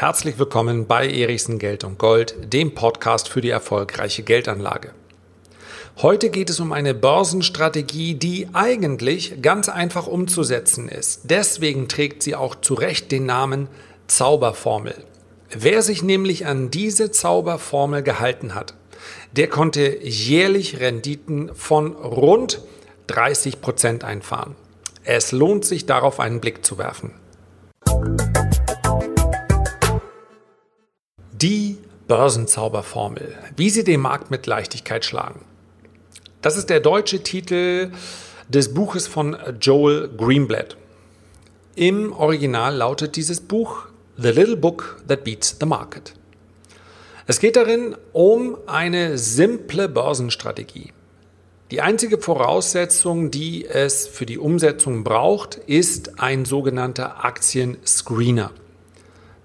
Herzlich willkommen bei Erichsen Geld und Gold, dem Podcast für die erfolgreiche Geldanlage. Heute geht es um eine Börsenstrategie, die eigentlich ganz einfach umzusetzen ist. Deswegen trägt sie auch zu Recht den Namen Zauberformel. Wer sich nämlich an diese Zauberformel gehalten hat, der konnte jährlich Renditen von rund 30 Prozent einfahren. Es lohnt sich darauf einen Blick zu werfen. Die Börsenzauberformel, wie sie den Markt mit Leichtigkeit schlagen. Das ist der deutsche Titel des Buches von Joel Greenblatt. Im Original lautet dieses Buch The Little Book That Beats the Market. Es geht darin um eine simple Börsenstrategie. Die einzige Voraussetzung, die es für die Umsetzung braucht, ist ein sogenannter Aktienscreener.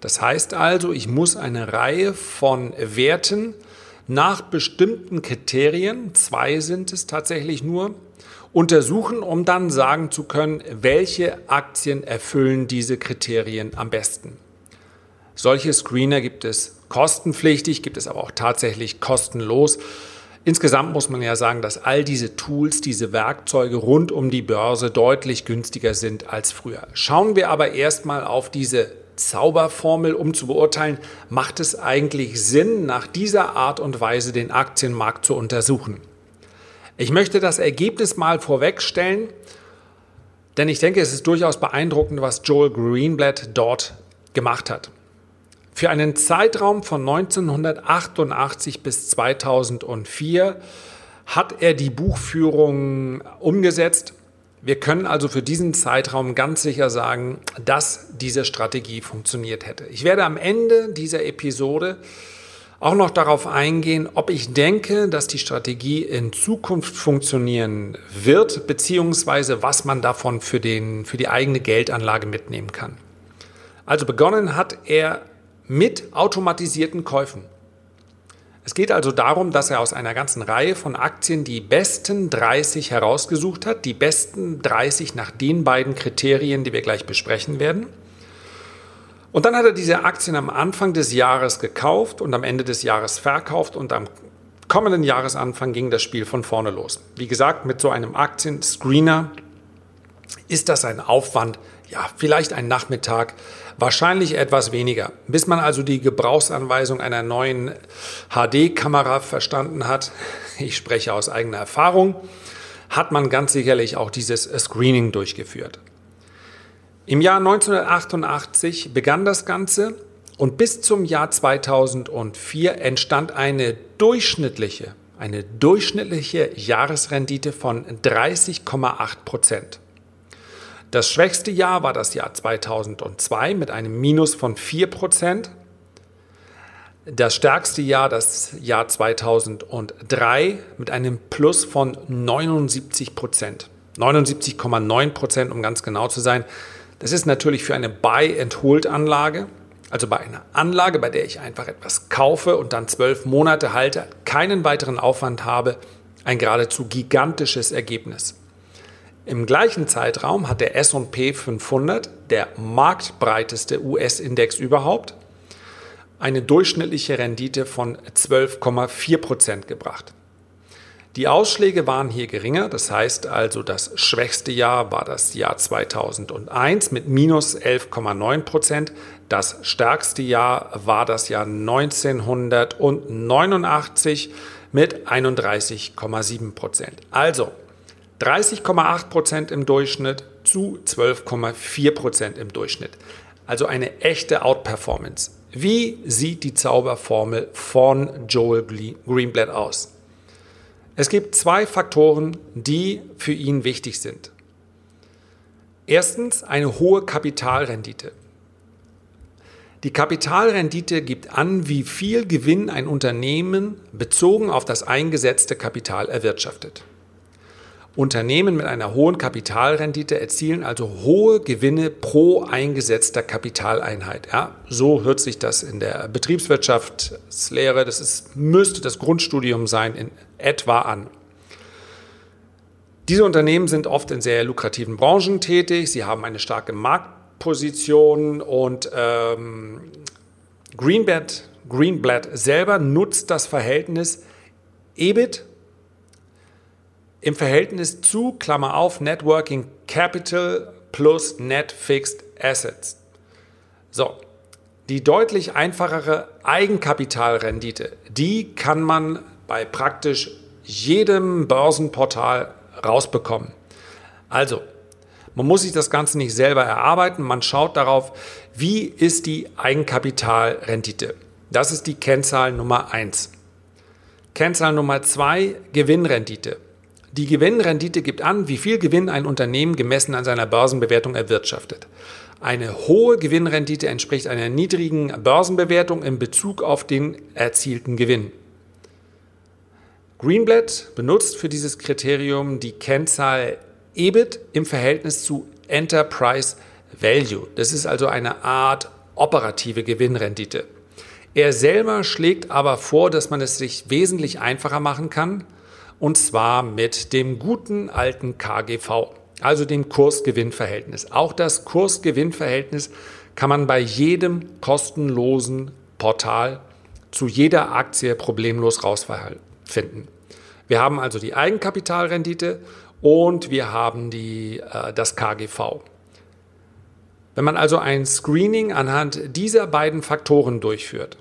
Das heißt also, ich muss eine Reihe von Werten nach bestimmten Kriterien, zwei sind es tatsächlich nur, untersuchen, um dann sagen zu können, welche Aktien erfüllen diese Kriterien am besten. Solche Screener gibt es kostenpflichtig, gibt es aber auch tatsächlich kostenlos. Insgesamt muss man ja sagen, dass all diese Tools, diese Werkzeuge rund um die Börse deutlich günstiger sind als früher. Schauen wir aber erstmal auf diese Zauberformel, um zu beurteilen, macht es eigentlich Sinn, nach dieser Art und Weise den Aktienmarkt zu untersuchen. Ich möchte das Ergebnis mal vorwegstellen, denn ich denke, es ist durchaus beeindruckend, was Joel Greenblatt dort gemacht hat. Für einen Zeitraum von 1988 bis 2004 hat er die Buchführung umgesetzt wir können also für diesen Zeitraum ganz sicher sagen, dass diese Strategie funktioniert hätte. Ich werde am Ende dieser Episode auch noch darauf eingehen, ob ich denke, dass die Strategie in Zukunft funktionieren wird, beziehungsweise was man davon für, den, für die eigene Geldanlage mitnehmen kann. Also begonnen hat er mit automatisierten Käufen. Es geht also darum, dass er aus einer ganzen Reihe von Aktien die besten 30 herausgesucht hat, die besten 30 nach den beiden Kriterien, die wir gleich besprechen werden. Und dann hat er diese Aktien am Anfang des Jahres gekauft und am Ende des Jahres verkauft und am kommenden Jahresanfang ging das Spiel von vorne los. Wie gesagt, mit so einem Aktienscreener ist das ein Aufwand, ja, vielleicht ein Nachmittag, wahrscheinlich etwas weniger. Bis man also die Gebrauchsanweisung einer neuen HD-Kamera verstanden hat, ich spreche aus eigener Erfahrung, hat man ganz sicherlich auch dieses Screening durchgeführt. Im Jahr 1988 begann das Ganze und bis zum Jahr 2004 entstand eine durchschnittliche, eine durchschnittliche Jahresrendite von 30,8 Prozent. Das schwächste Jahr war das Jahr 2002 mit einem Minus von 4%. Das stärkste Jahr das Jahr 2003 mit einem Plus von 79% 79,9% um ganz genau zu sein. Das ist natürlich für eine Buy-and-Hold-Anlage, also bei einer Anlage, bei der ich einfach etwas kaufe und dann zwölf Monate halte, keinen weiteren Aufwand habe, ein geradezu gigantisches Ergebnis. Im gleichen Zeitraum hat der SP 500, der marktbreiteste US-Index überhaupt, eine durchschnittliche Rendite von 12,4 Prozent gebracht. Die Ausschläge waren hier geringer, das heißt also das schwächste Jahr war das Jahr 2001 mit minus 11,9 Prozent, das stärkste Jahr war das Jahr 1989 mit 31,7 Prozent. Also 30,8 Prozent im Durchschnitt zu 12,4 Prozent im Durchschnitt. Also eine echte Outperformance. Wie sieht die Zauberformel von Joel Greenblatt aus? Es gibt zwei Faktoren, die für ihn wichtig sind. Erstens eine hohe Kapitalrendite. Die Kapitalrendite gibt an, wie viel Gewinn ein Unternehmen bezogen auf das eingesetzte Kapital erwirtschaftet. Unternehmen mit einer hohen Kapitalrendite erzielen also hohe Gewinne pro eingesetzter Kapitaleinheit. Ja, so hört sich das in der Betriebswirtschaftslehre, das ist, müsste das Grundstudium sein, in etwa an. Diese Unternehmen sind oft in sehr lukrativen Branchen tätig, sie haben eine starke Marktposition und ähm, Greenblatt, Greenblatt selber nutzt das Verhältnis EBIT im Verhältnis zu, Klammer auf, Networking Capital plus Net Fixed Assets. So, die deutlich einfachere Eigenkapitalrendite, die kann man bei praktisch jedem Börsenportal rausbekommen. Also, man muss sich das Ganze nicht selber erarbeiten, man schaut darauf, wie ist die Eigenkapitalrendite. Das ist die Kennzahl Nummer 1. Kennzahl Nummer 2, Gewinnrendite. Die Gewinnrendite gibt an, wie viel Gewinn ein Unternehmen gemessen an seiner Börsenbewertung erwirtschaftet. Eine hohe Gewinnrendite entspricht einer niedrigen Börsenbewertung in Bezug auf den erzielten Gewinn. Greenblatt benutzt für dieses Kriterium die Kennzahl EBIT im Verhältnis zu Enterprise Value. Das ist also eine Art operative Gewinnrendite. Er selber schlägt aber vor, dass man es sich wesentlich einfacher machen kann, und zwar mit dem guten alten KGV also dem Kursgewinnverhältnis. Auch das Kursgewinnverhältnis kann man bei jedem kostenlosen Portal zu jeder Aktie problemlos rausfinden. Wir haben also die Eigenkapitalrendite und wir haben die, äh, das KGV. Wenn man also ein Screening anhand dieser beiden Faktoren durchführt,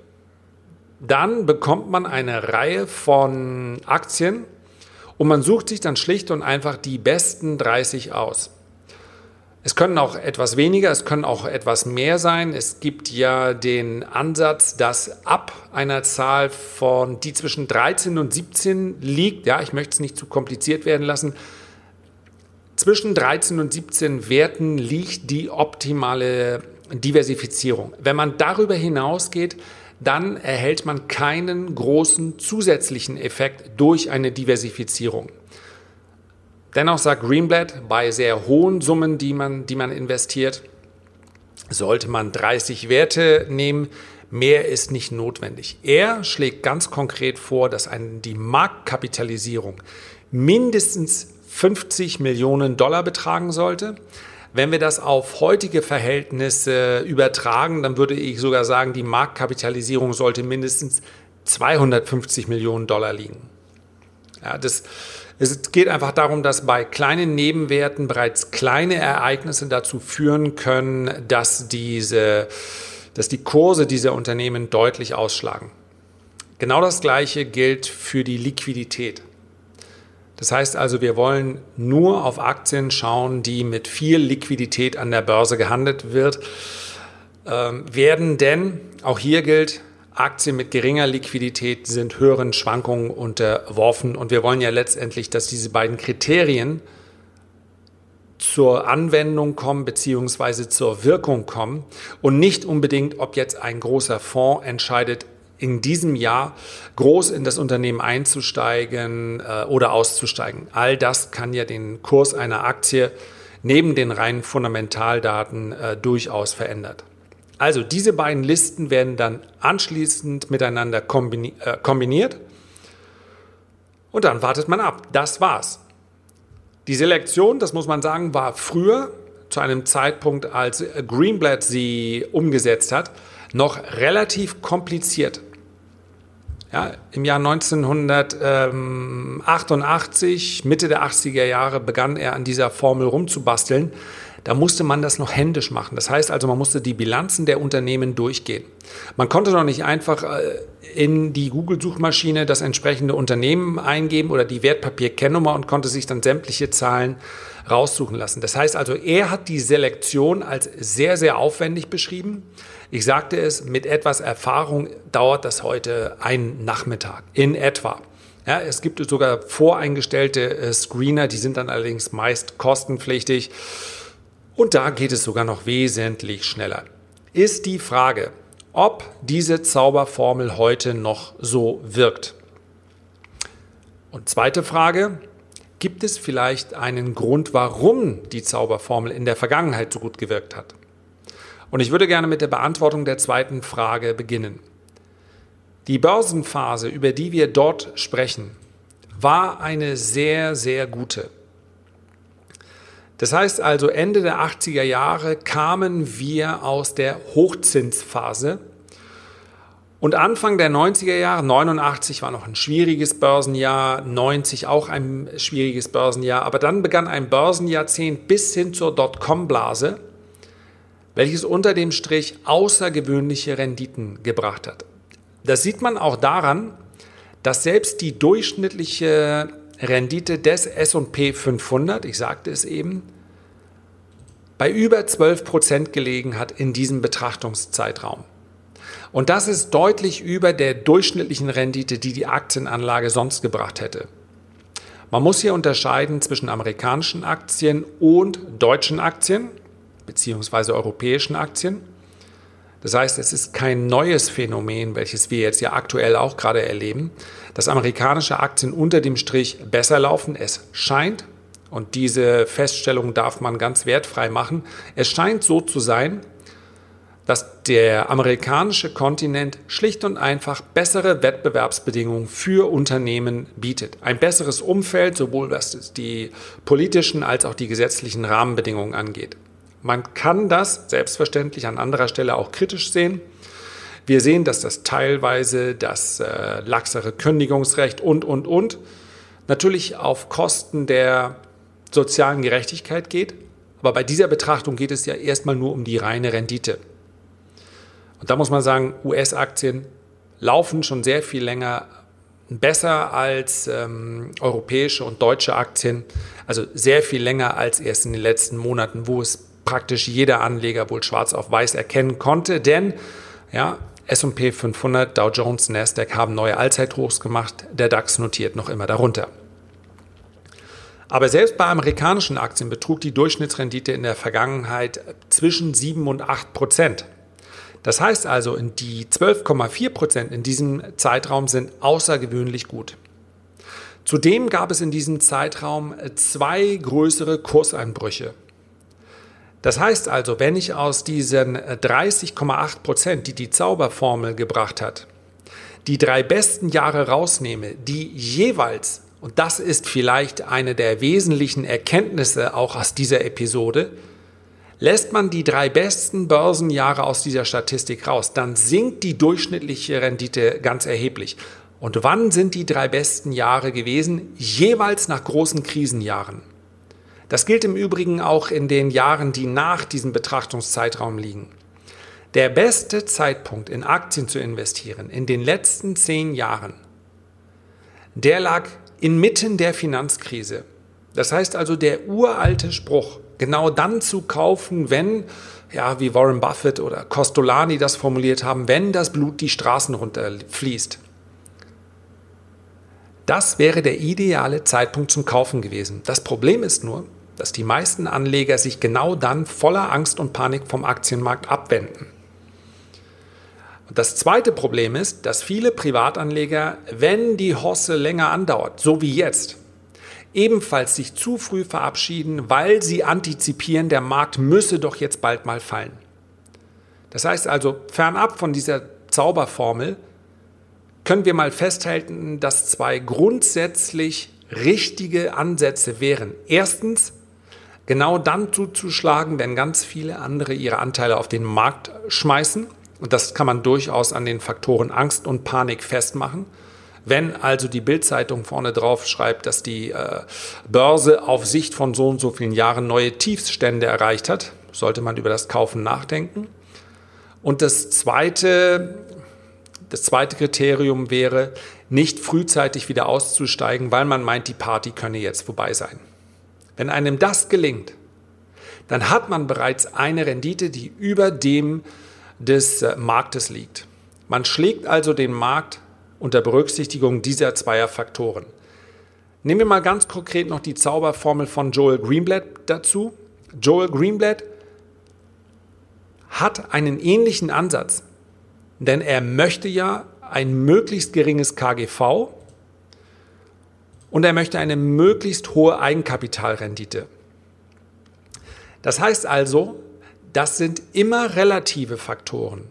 dann bekommt man eine Reihe von Aktien, und man sucht sich dann schlicht und einfach die besten 30 aus. Es können auch etwas weniger, es können auch etwas mehr sein. Es gibt ja den Ansatz, dass ab einer Zahl von, die zwischen 13 und 17 liegt, ja, ich möchte es nicht zu kompliziert werden lassen, zwischen 13 und 17 Werten liegt die optimale Diversifizierung. Wenn man darüber hinausgeht, dann erhält man keinen großen zusätzlichen Effekt durch eine Diversifizierung. Dennoch sagt Greenblatt, bei sehr hohen Summen, die man, die man investiert, sollte man 30 Werte nehmen. Mehr ist nicht notwendig. Er schlägt ganz konkret vor, dass eine, die Marktkapitalisierung mindestens 50 Millionen Dollar betragen sollte. Wenn wir das auf heutige Verhältnisse übertragen, dann würde ich sogar sagen, die Marktkapitalisierung sollte mindestens 250 Millionen Dollar liegen. Ja, das, es geht einfach darum, dass bei kleinen Nebenwerten bereits kleine Ereignisse dazu führen können, dass, diese, dass die Kurse dieser Unternehmen deutlich ausschlagen. Genau das Gleiche gilt für die Liquidität. Das heißt also, wir wollen nur auf Aktien schauen, die mit viel Liquidität an der Börse gehandelt wird, ähm, werden, denn auch hier gilt, Aktien mit geringer Liquidität sind höheren Schwankungen unterworfen und wir wollen ja letztendlich, dass diese beiden Kriterien zur Anwendung kommen bzw. zur Wirkung kommen und nicht unbedingt, ob jetzt ein großer Fonds entscheidet, in diesem Jahr groß in das Unternehmen einzusteigen äh, oder auszusteigen. All das kann ja den Kurs einer Aktie neben den reinen Fundamentaldaten äh, durchaus verändert. Also diese beiden Listen werden dann anschließend miteinander kombini äh, kombiniert und dann wartet man ab. Das war's. Die Selektion, das muss man sagen, war früher zu einem Zeitpunkt, als Greenblatt sie umgesetzt hat, noch relativ kompliziert. Ja, Im Jahr 1988, Mitte der 80er Jahre, begann er an dieser Formel rumzubasteln. Da musste man das noch händisch machen. Das heißt also, man musste die Bilanzen der Unternehmen durchgehen. Man konnte doch nicht einfach äh, in die Google-Suchmaschine das entsprechende Unternehmen eingeben oder die Wertpapierkennnummer und konnte sich dann sämtliche Zahlen raussuchen lassen. Das heißt also, er hat die Selektion als sehr, sehr aufwendig beschrieben. Ich sagte es, mit etwas Erfahrung dauert das heute einen Nachmittag in etwa. Ja, es gibt sogar voreingestellte äh, Screener, die sind dann allerdings meist kostenpflichtig. Und da geht es sogar noch wesentlich schneller. Ist die Frage, ob diese Zauberformel heute noch so wirkt. Und zweite Frage, gibt es vielleicht einen Grund, warum die Zauberformel in der Vergangenheit so gut gewirkt hat? Und ich würde gerne mit der Beantwortung der zweiten Frage beginnen. Die Börsenphase, über die wir dort sprechen, war eine sehr, sehr gute. Das heißt also, Ende der 80er Jahre kamen wir aus der Hochzinsphase Und Anfang der 90er Jahre, 89 war noch ein schwieriges Börsenjahr, 90 auch ein schwieriges Börsenjahr, aber dann begann ein Börsenjahrzehnt bis hin zur Dotcom-Blase, welches unter dem Strich außergewöhnliche Renditen gebracht hat. Das sieht man auch daran, dass selbst die durchschnittliche Rendite des SP 500, ich sagte es eben, bei über 12 Prozent gelegen hat in diesem Betrachtungszeitraum. Und das ist deutlich über der durchschnittlichen Rendite, die die Aktienanlage sonst gebracht hätte. Man muss hier unterscheiden zwischen amerikanischen Aktien und deutschen Aktien bzw. europäischen Aktien. Das heißt, es ist kein neues Phänomen, welches wir jetzt ja aktuell auch gerade erleben, dass amerikanische Aktien unter dem Strich besser laufen. Es scheint, und diese Feststellung darf man ganz wertfrei machen, es scheint so zu sein, dass der amerikanische Kontinent schlicht und einfach bessere Wettbewerbsbedingungen für Unternehmen bietet. Ein besseres Umfeld, sowohl was die politischen als auch die gesetzlichen Rahmenbedingungen angeht. Man kann das selbstverständlich an anderer Stelle auch kritisch sehen. Wir sehen, dass das teilweise das äh, laxere Kündigungsrecht und, und, und natürlich auf Kosten der sozialen Gerechtigkeit geht. Aber bei dieser Betrachtung geht es ja erstmal nur um die reine Rendite. Und da muss man sagen, US-Aktien laufen schon sehr viel länger besser als ähm, europäische und deutsche Aktien. Also sehr viel länger als erst in den letzten Monaten, wo es praktisch jeder Anleger wohl schwarz auf weiß erkennen konnte. Denn ja, S&P 500, Dow Jones, Nasdaq haben neue Allzeithochs gemacht. Der DAX notiert noch immer darunter. Aber selbst bei amerikanischen Aktien betrug die Durchschnittsrendite in der Vergangenheit zwischen 7 und 8 Prozent. Das heißt also, die 12,4 Prozent in diesem Zeitraum sind außergewöhnlich gut. Zudem gab es in diesem Zeitraum zwei größere Kurseinbrüche. Das heißt also, wenn ich aus diesen 30,8 Prozent, die die Zauberformel gebracht hat, die drei besten Jahre rausnehme, die jeweils, und das ist vielleicht eine der wesentlichen Erkenntnisse auch aus dieser Episode, Lässt man die drei besten Börsenjahre aus dieser Statistik raus, dann sinkt die durchschnittliche Rendite ganz erheblich. Und wann sind die drei besten Jahre gewesen? Jeweils nach großen Krisenjahren. Das gilt im Übrigen auch in den Jahren, die nach diesem Betrachtungszeitraum liegen. Der beste Zeitpunkt in Aktien zu investieren in den letzten zehn Jahren, der lag inmitten der Finanzkrise. Das heißt also der uralte Spruch, genau dann zu kaufen, wenn, ja, wie Warren Buffett oder Costolani das formuliert haben, wenn das Blut die Straßen runterfließt. Das wäre der ideale Zeitpunkt zum Kaufen gewesen. Das Problem ist nur, dass die meisten Anleger sich genau dann voller Angst und Panik vom Aktienmarkt abwenden. Das zweite Problem ist, dass viele Privatanleger, wenn die Hosse länger andauert, so wie jetzt, ebenfalls sich zu früh verabschieden, weil sie antizipieren, der Markt müsse doch jetzt bald mal fallen. Das heißt also, fernab von dieser Zauberformel können wir mal festhalten, dass zwei grundsätzlich richtige Ansätze wären. Erstens, genau dann zuzuschlagen, wenn ganz viele andere ihre Anteile auf den Markt schmeißen. Und das kann man durchaus an den Faktoren Angst und Panik festmachen. Wenn also die Bildzeitung vorne drauf schreibt, dass die äh, Börse auf Sicht von so und so vielen Jahren neue Tiefstände erreicht hat, sollte man über das Kaufen nachdenken. Und das zweite, das zweite Kriterium wäre, nicht frühzeitig wieder auszusteigen, weil man meint, die Party könne jetzt vorbei sein. Wenn einem das gelingt, dann hat man bereits eine Rendite, die über dem des äh, Marktes liegt. Man schlägt also den Markt unter Berücksichtigung dieser zweier Faktoren. Nehmen wir mal ganz konkret noch die Zauberformel von Joel Greenblatt dazu. Joel Greenblatt hat einen ähnlichen Ansatz, denn er möchte ja ein möglichst geringes KGV und er möchte eine möglichst hohe Eigenkapitalrendite. Das heißt also, das sind immer relative Faktoren.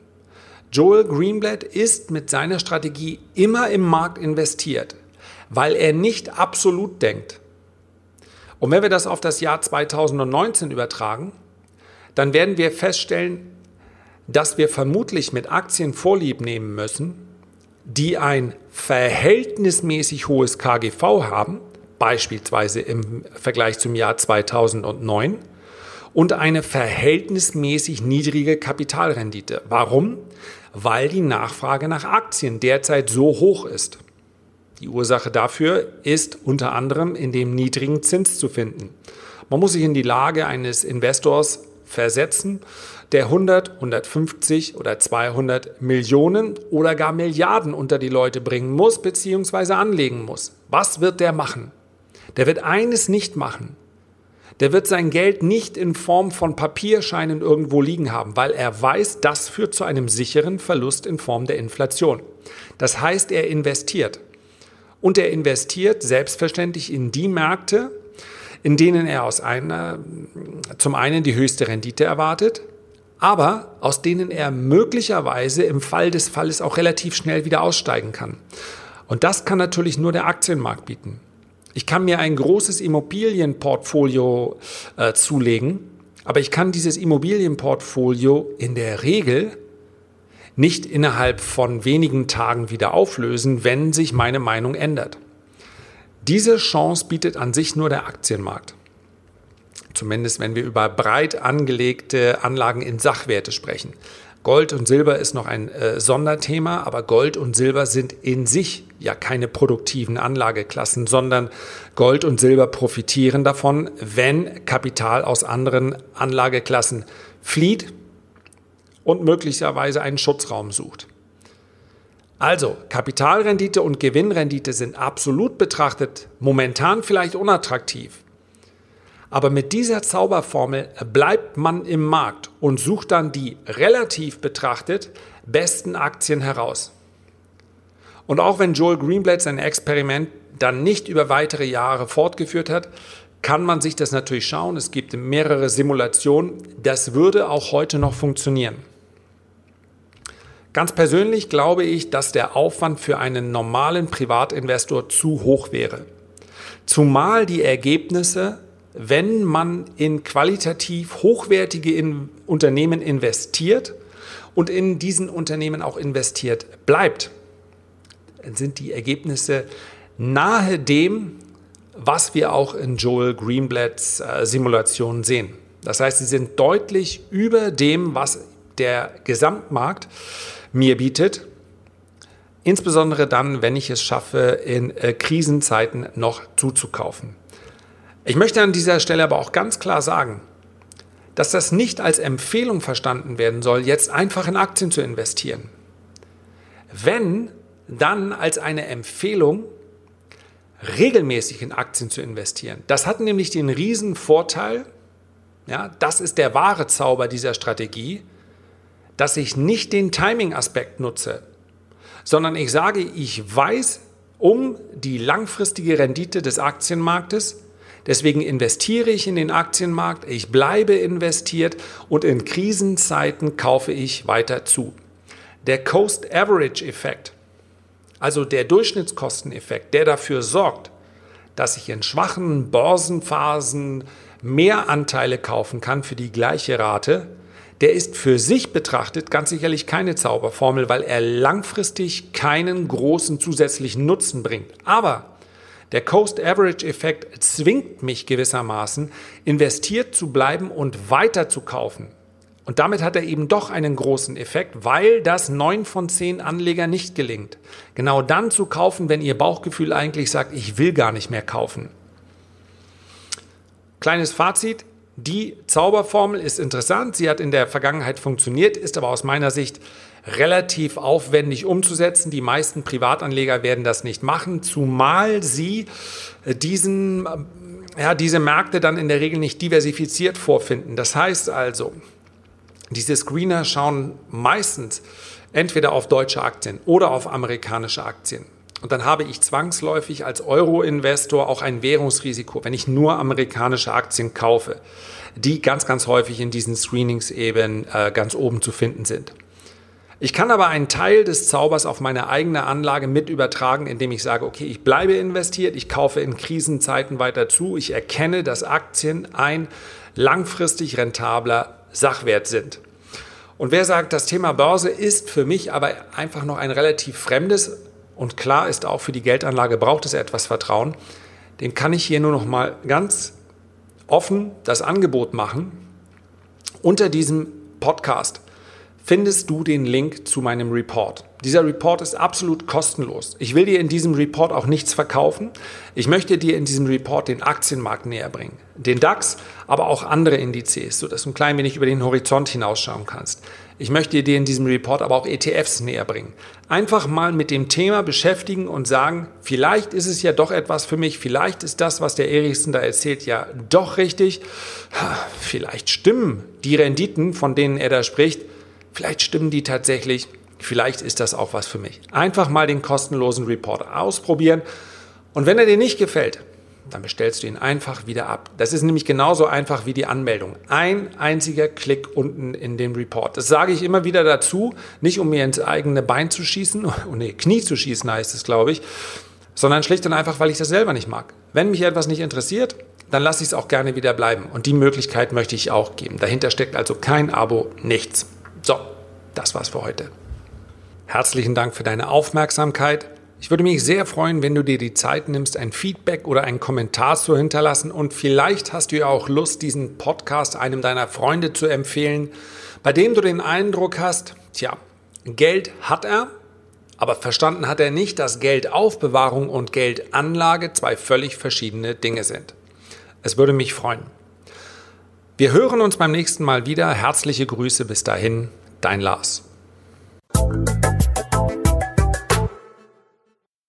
Joel Greenblatt ist mit seiner Strategie immer im Markt investiert, weil er nicht absolut denkt. Und wenn wir das auf das Jahr 2019 übertragen, dann werden wir feststellen, dass wir vermutlich mit Aktien vorlieb nehmen müssen, die ein verhältnismäßig hohes KGV haben, beispielsweise im Vergleich zum Jahr 2009, und eine verhältnismäßig niedrige Kapitalrendite. Warum? Weil die Nachfrage nach Aktien derzeit so hoch ist. Die Ursache dafür ist unter anderem in dem niedrigen Zins zu finden. Man muss sich in die Lage eines Investors versetzen, der 100, 150 oder 200 Millionen oder gar Milliarden unter die Leute bringen muss bzw. anlegen muss. Was wird der machen? Der wird eines nicht machen. Der wird sein Geld nicht in Form von Papierscheinen irgendwo liegen haben, weil er weiß, das führt zu einem sicheren Verlust in Form der Inflation. Das heißt, er investiert. Und er investiert selbstverständlich in die Märkte, in denen er aus einer, zum einen die höchste Rendite erwartet, aber aus denen er möglicherweise im Fall des Falles auch relativ schnell wieder aussteigen kann. Und das kann natürlich nur der Aktienmarkt bieten. Ich kann mir ein großes Immobilienportfolio äh, zulegen, aber ich kann dieses Immobilienportfolio in der Regel nicht innerhalb von wenigen Tagen wieder auflösen, wenn sich meine Meinung ändert. Diese Chance bietet an sich nur der Aktienmarkt. Zumindest wenn wir über breit angelegte Anlagen in Sachwerte sprechen. Gold und Silber ist noch ein äh, Sonderthema, aber Gold und Silber sind in sich ja keine produktiven Anlageklassen, sondern Gold und Silber profitieren davon, wenn Kapital aus anderen Anlageklassen flieht und möglicherweise einen Schutzraum sucht. Also, Kapitalrendite und Gewinnrendite sind absolut betrachtet momentan vielleicht unattraktiv. Aber mit dieser Zauberformel bleibt man im Markt und sucht dann die relativ betrachtet besten Aktien heraus. Und auch wenn Joel Greenblatt sein Experiment dann nicht über weitere Jahre fortgeführt hat, kann man sich das natürlich schauen. Es gibt mehrere Simulationen. Das würde auch heute noch funktionieren. Ganz persönlich glaube ich, dass der Aufwand für einen normalen Privatinvestor zu hoch wäre. Zumal die Ergebnisse, wenn man in qualitativ hochwertige in Unternehmen investiert und in diesen Unternehmen auch investiert bleibt, sind die Ergebnisse nahe dem, was wir auch in Joel Greenblatts äh, Simulation sehen. Das heißt, sie sind deutlich über dem, was der Gesamtmarkt mir bietet. Insbesondere dann, wenn ich es schaffe, in äh, Krisenzeiten noch zuzukaufen. Ich möchte an dieser Stelle aber auch ganz klar sagen, dass das nicht als Empfehlung verstanden werden soll, jetzt einfach in Aktien zu investieren. Wenn, dann als eine Empfehlung, regelmäßig in Aktien zu investieren. Das hat nämlich den riesen Vorteil, ja, das ist der wahre Zauber dieser Strategie, dass ich nicht den Timing-Aspekt nutze, sondern ich sage, ich weiß um die langfristige Rendite des Aktienmarktes, deswegen investiere ich in den Aktienmarkt, ich bleibe investiert und in Krisenzeiten kaufe ich weiter zu. Der Coast Average Effekt, also der Durchschnittskosteneffekt, der dafür sorgt, dass ich in schwachen Börsenphasen mehr Anteile kaufen kann für die gleiche Rate, der ist für sich betrachtet ganz sicherlich keine Zauberformel, weil er langfristig keinen großen zusätzlichen Nutzen bringt. Aber der Coast Average Effekt zwingt mich gewissermaßen, investiert zu bleiben und weiter zu kaufen. Und damit hat er eben doch einen großen Effekt, weil das neun von zehn Anleger nicht gelingt. Genau dann zu kaufen, wenn ihr Bauchgefühl eigentlich sagt, ich will gar nicht mehr kaufen. Kleines Fazit, die Zauberformel ist interessant, sie hat in der Vergangenheit funktioniert, ist aber aus meiner Sicht relativ aufwendig umzusetzen. Die meisten Privatanleger werden das nicht machen, zumal sie äh, diesen, äh, ja, diese Märkte dann in der Regel nicht diversifiziert vorfinden. Das heißt also, diese Screener schauen meistens entweder auf deutsche Aktien oder auf amerikanische Aktien. Und dann habe ich zwangsläufig als Euro-Investor auch ein Währungsrisiko, wenn ich nur amerikanische Aktien kaufe, die ganz, ganz häufig in diesen Screenings eben äh, ganz oben zu finden sind. Ich kann aber einen Teil des Zaubers auf meine eigene Anlage mit übertragen, indem ich sage, okay, ich bleibe investiert, ich kaufe in Krisenzeiten weiter zu, ich erkenne, dass Aktien ein langfristig rentabler Sachwert sind. Und wer sagt, das Thema Börse ist für mich aber einfach noch ein relativ fremdes und klar ist auch für die Geldanlage braucht es etwas Vertrauen, dem kann ich hier nur noch mal ganz offen das Angebot machen. Unter diesem Podcast findest du den Link zu meinem Report. Dieser Report ist absolut kostenlos. Ich will dir in diesem Report auch nichts verkaufen. Ich möchte dir in diesem Report den Aktienmarkt näher bringen. Den DAX, aber auch andere Indizes, sodass du ein klein wenig über den Horizont hinausschauen kannst. Ich möchte dir in diesem Report aber auch ETFs näher bringen. Einfach mal mit dem Thema beschäftigen und sagen, vielleicht ist es ja doch etwas für mich, vielleicht ist das, was der Erichsen da erzählt, ja doch richtig. Vielleicht stimmen die Renditen, von denen er da spricht, vielleicht stimmen die tatsächlich vielleicht ist das auch was für mich. Einfach mal den kostenlosen Report ausprobieren und wenn er dir nicht gefällt, dann bestellst du ihn einfach wieder ab. Das ist nämlich genauso einfach wie die Anmeldung. Ein einziger Klick unten in dem Report. Das sage ich immer wieder dazu, nicht um mir ins eigene Bein zu schießen, oh nee, Knie zu schießen heißt es, glaube ich, sondern schlicht und einfach, weil ich das selber nicht mag. Wenn mich etwas nicht interessiert, dann lasse ich es auch gerne wieder bleiben. Und die Möglichkeit möchte ich auch geben. Dahinter steckt also kein Abo, nichts. So, das war's für heute. Herzlichen Dank für deine Aufmerksamkeit. Ich würde mich sehr freuen, wenn du dir die Zeit nimmst, ein Feedback oder einen Kommentar zu hinterlassen. Und vielleicht hast du ja auch Lust, diesen Podcast einem deiner Freunde zu empfehlen, bei dem du den Eindruck hast, tja, Geld hat er, aber verstanden hat er nicht, dass Geldaufbewahrung und Geldanlage zwei völlig verschiedene Dinge sind. Es würde mich freuen. Wir hören uns beim nächsten Mal wieder. Herzliche Grüße bis dahin, dein Lars.